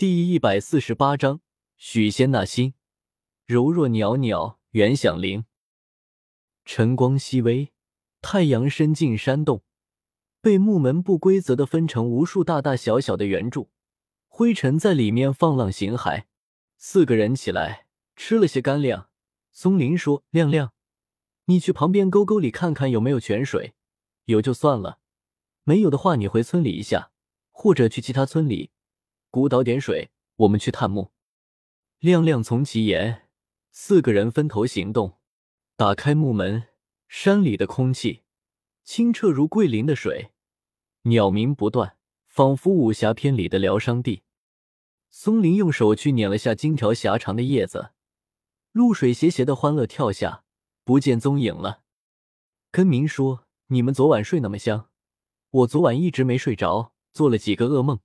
第一百四十八章许仙那心，柔若袅袅，原响铃。晨光熹微，太阳伸进山洞，被木门不规则的分成无数大大小小的圆柱，灰尘在里面放浪形骸。四个人起来吃了些干粮。松林说：“亮亮，你去旁边沟沟里看看有没有泉水，有就算了，没有的话你回村里一下，或者去其他村里。”鼓捣点水，我们去探墓。亮亮从其言，四个人分头行动，打开木门。山里的空气清澈如桂林的水，鸟鸣不断，仿佛武侠片里的疗伤地。松林用手去捻了下荆条狭长的叶子，露水斜斜的欢乐跳下，不见踪影了。跟明说：“你们昨晚睡那么香，我昨晚一直没睡着，做了几个噩梦。”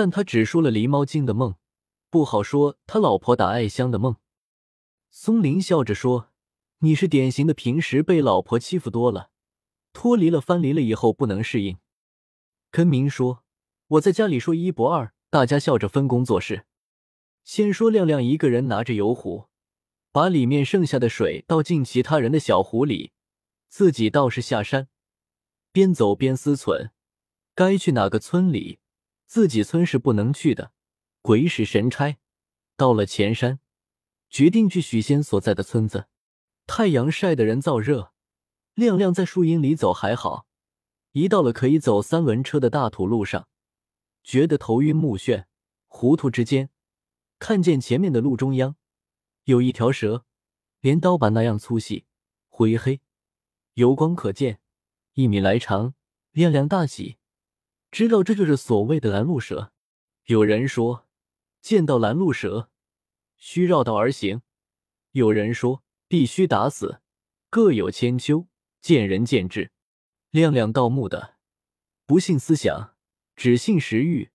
但他只说了狸猫精的梦，不好说他老婆打艾香的梦。松林笑着说：“你是典型的平时被老婆欺负多了，脱离了藩篱了以后不能适应。”根明说：“我在家里说一不二，大家笑着分工做事。先说亮亮一个人拿着油壶，把里面剩下的水倒进其他人的小壶里，自己倒是下山，边走边思忖，该去哪个村里。”自己村是不能去的，鬼使神差，到了前山，决定去许仙所在的村子。太阳晒得人燥热，亮亮在树荫里走还好，一到了可以走三轮车的大土路上，觉得头晕目眩。糊涂之间，看见前面的路中央有一条蛇，连刀把那样粗细，灰黑，油光可见，一米来长。亮亮大喜。知道这就是所谓的拦路蛇。有人说，见到拦路蛇，需绕道而行；有人说，必须打死。各有千秋，见仁见智。亮亮盗墓的，不信思想，只信食欲。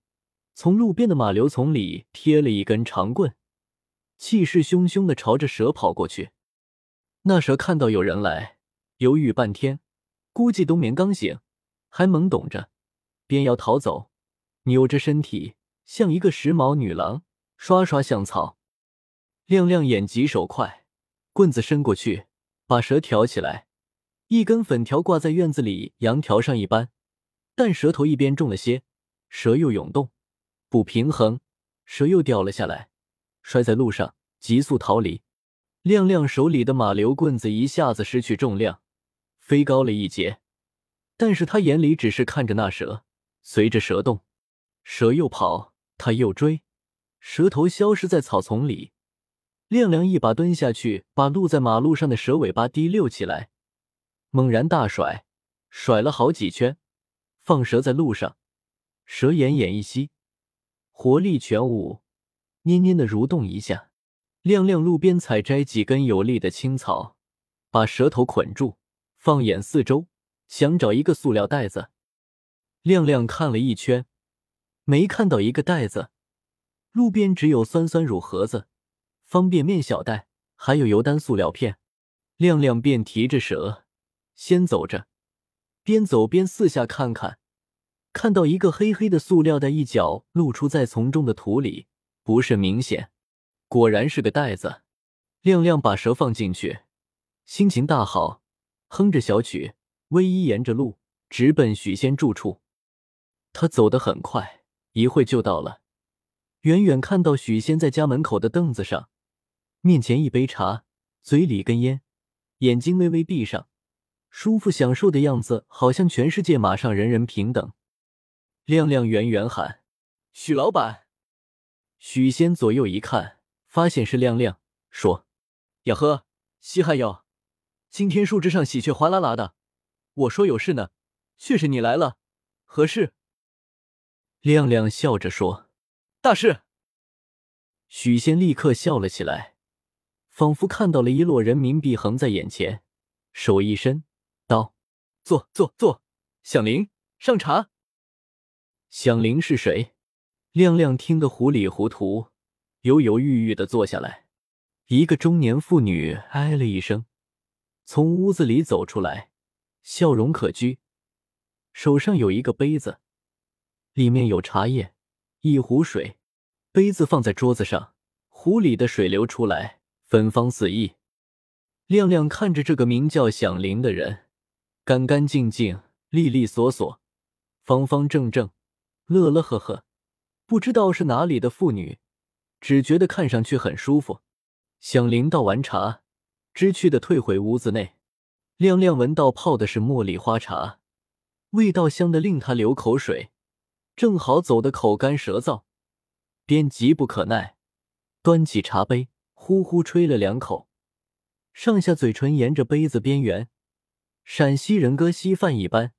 从路边的马柳丛里贴了一根长棍，气势汹汹的朝着蛇跑过去。那蛇看到有人来，犹豫半天，估计冬眠刚醒，还懵懂着。便要逃走，扭着身体像一个时髦女郎，刷刷像草。亮亮眼疾手快，棍子伸过去，把蛇挑起来，一根粉条挂在院子里羊条上一般。但蛇头一边重了些，蛇又涌动，不平衡，蛇又掉了下来，摔在路上，急速逃离。亮亮手里的马流棍子一下子失去重量，飞高了一截，但是他眼里只是看着那蛇。随着蛇动，蛇又跑，他又追，蛇头消失在草丛里。亮亮一把蹲下去，把露在马路上的蛇尾巴提溜起来，猛然大甩，甩了好几圈，放蛇在路上，蛇奄奄一息，活力全无，蔫蔫的蠕动一下。亮亮路边采摘几根有力的青草，把蛇头捆住，放眼四周，想找一个塑料袋子。亮亮看了一圈，没看到一个袋子，路边只有酸酸乳盒子、方便面小袋，还有油单塑料片。亮亮便提着蛇，先走着，边走边四下看看，看到一个黑黑的塑料袋一角露出在丛中的土里，不甚明显，果然是个袋子。亮亮把蛇放进去，心情大好，哼着小曲，微一沿着路直奔许仙住处。他走得很快，一会就到了。远远看到许仙在家门口的凳子上，面前一杯茶，嘴里根烟，眼睛微微闭上，舒服享受的样子，好像全世界马上人人平等。亮亮远远喊：“许老板！”许仙左右一看，发现是亮亮，说：“呀呵，稀罕哟！今天树枝上喜鹊哗啦啦的，我说有事呢，却是你来了，何事？”亮亮笑着说：“大事。”许仙立刻笑了起来，仿佛看到了一摞人民币横在眼前，手一伸，道：“坐坐坐，响铃，上茶。”响铃是谁？亮亮听得糊里糊涂，犹犹豫豫的坐下来。一个中年妇女哎了一声，从屋子里走出来，笑容可掬，手上有一个杯子。里面有茶叶，一壶水，杯子放在桌子上，壶里的水流出来，芬芳四溢。亮亮看着这个名叫响铃的人，干干净净、利利索索、方方正正，乐乐呵呵，不知道是哪里的妇女，只觉得看上去很舒服。响铃倒完茶，知趣的退回屋子内。亮亮闻到泡的是茉莉花茶，味道香的令他流口水，正好走得口干舌燥，便急不可耐，端起茶杯，呼呼吹了两口。上下嘴唇沿着杯子边缘，陕西人哥稀饭一般，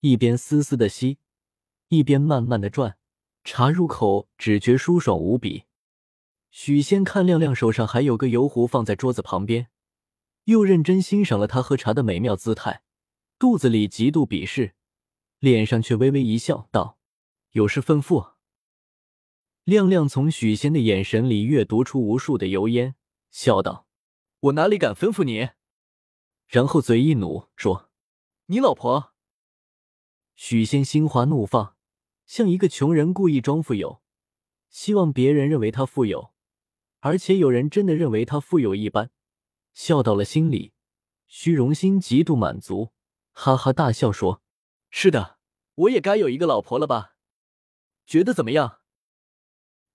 一边丝丝的吸，一边慢慢的转，茶入口只觉舒爽无比。许仙看亮亮手上还有个油壶放在桌子旁边，又认真欣赏了他喝茶的美妙姿态，肚子里极度鄙视，脸上却微微一笑，道：“有事吩咐。”亮亮从许仙的眼神里阅读出无数的油烟，笑道。我哪里敢吩咐你？然后嘴一努，说：“你老婆。”许仙心花怒放，像一个穷人故意装富有，希望别人认为他富有，而且有人真的认为他富有一般，笑到了心里，虚荣心极度满足，哈哈大笑说：“是的，我也该有一个老婆了吧？觉得怎么样？”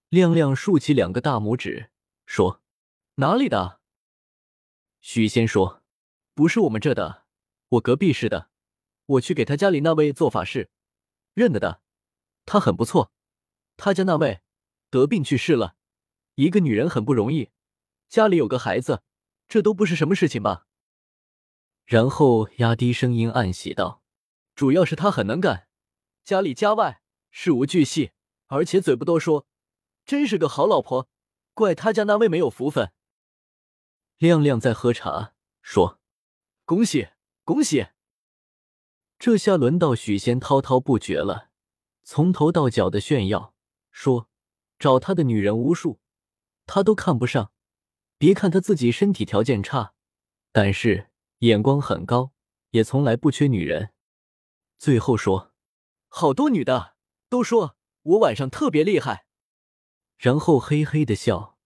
亮亮竖起两个大拇指，说：“哪里的？”许仙说：“不是我们这的，我隔壁市的。我去给他家里那位做法事，认得的。他很不错。他家那位得病去世了，一个女人很不容易，家里有个孩子，这都不是什么事情吧？”然后压低声音暗喜道：“主要是他很能干，家里家外事无巨细，而且嘴不多说，真是个好老婆。怪他家那位没有福分。”亮亮在喝茶，说：“恭喜恭喜！”这下轮到许仙滔滔不绝了，从头到脚的炫耀，说找他的女人无数，他都看不上。别看他自己身体条件差，但是眼光很高，也从来不缺女人。最后说，好多女的都说我晚上特别厉害，然后嘿嘿的笑。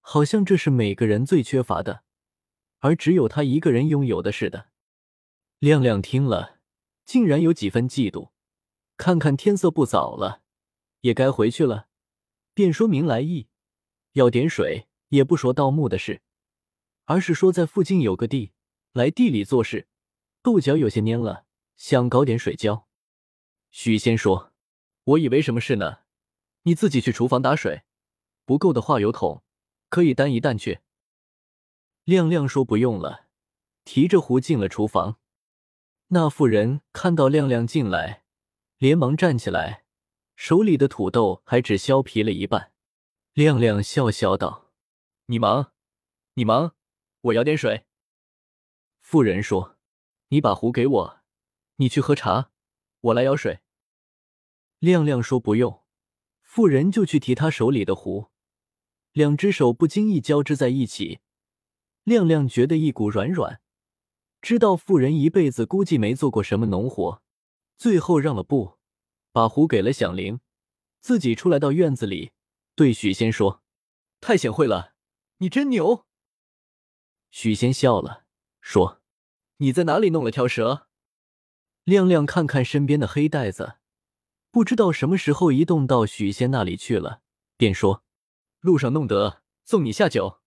好像这是每个人最缺乏的，而只有他一个人拥有的似的。亮亮听了，竟然有几分嫉妒。看看天色不早了，也该回去了，便说明来意，要点水，也不说盗墓的事，而是说在附近有个地，来地里做事，豆角有些蔫了，想搞点水浇。许仙说：“我以为什么事呢？你自己去厨房打水，不够的话有桶。”可以担一担去。亮亮说：“不用了。”提着壶进了厨房。那妇人看到亮亮进来，连忙站起来，手里的土豆还只削皮了一半。亮亮笑笑道：“你忙，你忙，我舀点水。”妇人说：“你把壶给我，你去喝茶，我来舀水。”亮亮说：“不用。”妇人就去提他手里的壶。两只手不经意交织在一起，亮亮觉得一股软软，知道妇人一辈子估计没做过什么农活，最后让了步，把壶给了响铃，自己出来到院子里，对许仙说：“太贤惠了，你真牛。”许仙笑了，说：“你在哪里弄了条蛇？”亮亮看看身边的黑袋子，不知道什么时候移动到许仙那里去了，便说。路上弄得，送你下酒。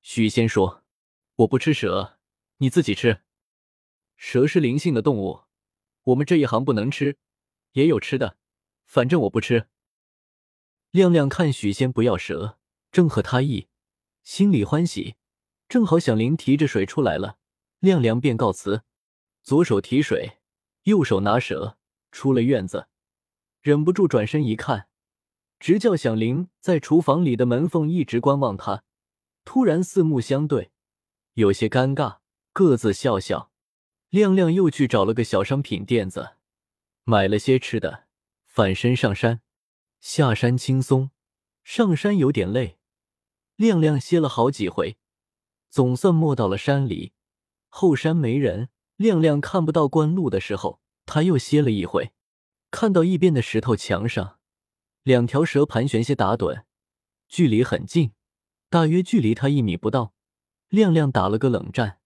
许仙说：“我不吃蛇，你自己吃。蛇是灵性的动物，我们这一行不能吃，也有吃的，反正我不吃。”亮亮看许仙不要蛇，正合他意，心里欢喜。正好响铃提着水出来了，亮亮便告辞，左手提水，右手拿蛇，出了院子，忍不住转身一看。直叫响铃在厨房里的门缝一直观望他，突然四目相对，有些尴尬，各自笑笑。亮亮又去找了个小商品店子，买了些吃的，返身上山。下山轻松，上山有点累。亮亮歇了好几回，总算没到了山里。后山没人，亮亮看不到官路的时候，他又歇了一回，看到一边的石头墙上。两条蛇盘旋些打盹，距离很近，大约距离他一米不到。亮亮打了个冷战，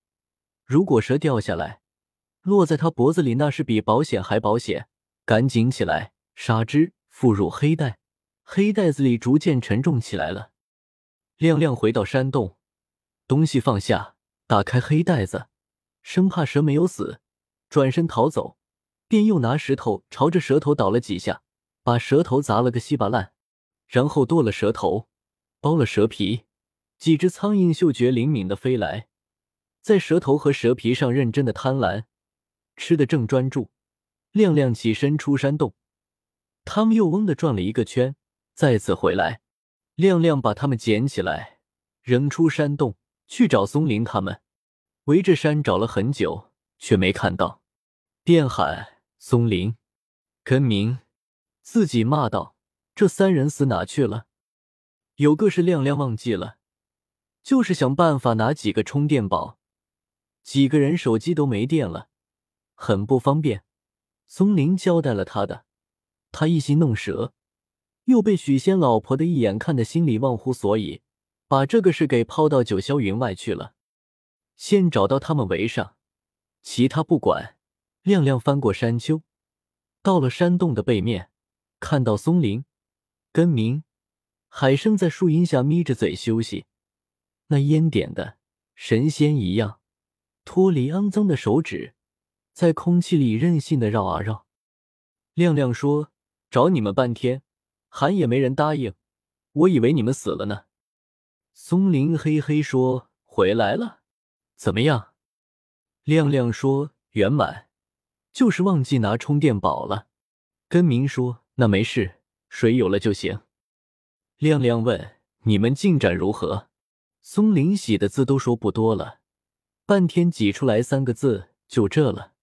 如果蛇掉下来，落在他脖子里，那是比保险还保险。赶紧起来，杀之，附入黑袋。黑袋子里逐渐沉重起来了。亮亮回到山洞，东西放下，打开黑袋子，生怕蛇没有死，转身逃走，便又拿石头朝着蛇头捣了几下，把蛇头砸了个稀巴烂，然后剁了蛇头，剥了蛇皮。几只苍蝇嗅觉灵敏的飞来，在蛇头和蛇皮上认真的贪婪，吃的正专注。亮亮起身出山洞，他们又嗡的转了一个圈，再次回来。亮亮把他们捡起来，扔出山洞去找松林他们。围着山找了很久，却没看到，便喊松林，根明，自己骂道：“这三人死哪去了？”有个是亮亮忘记了。就是想办法拿几个充电宝，几个人手机都没电了，很不方便。松林交代了他的，他一心弄蛇，又被许仙老婆的一眼看得心里忘乎所以，把这个事给抛到九霄云外去了。先找到他们围上，其他不管。亮亮翻过山丘，到了山洞的背面，看到松林、根明、海生在树荫下眯着嘴休息。那烟点的神仙一样，脱离肮脏的手指，在空气里任性的绕啊绕。亮亮说：“找你们半天，喊也没人答应，我以为你们死了呢。”松林嘿嘿说：“回来了，怎么样？”亮亮说：“圆满，就是忘记拿充电宝了。”跟明说：“那没事，水有了就行。”亮亮问：“你们进展如何？”松林喜的字都说不多了，半天挤出来三个字，就这了。